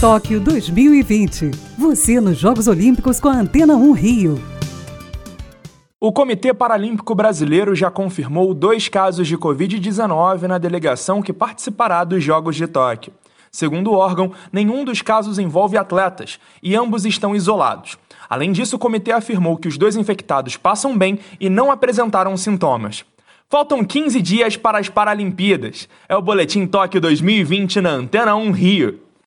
Tóquio 2020. Você nos Jogos Olímpicos com a Antena 1 Rio. O Comitê Paralímpico Brasileiro já confirmou dois casos de Covid-19 na delegação que participará dos Jogos de Tóquio. Segundo o órgão, nenhum dos casos envolve atletas e ambos estão isolados. Além disso, o comitê afirmou que os dois infectados passam bem e não apresentaram sintomas. Faltam 15 dias para as Paralimpíadas. É o Boletim Tóquio 2020 na Antena 1 Rio.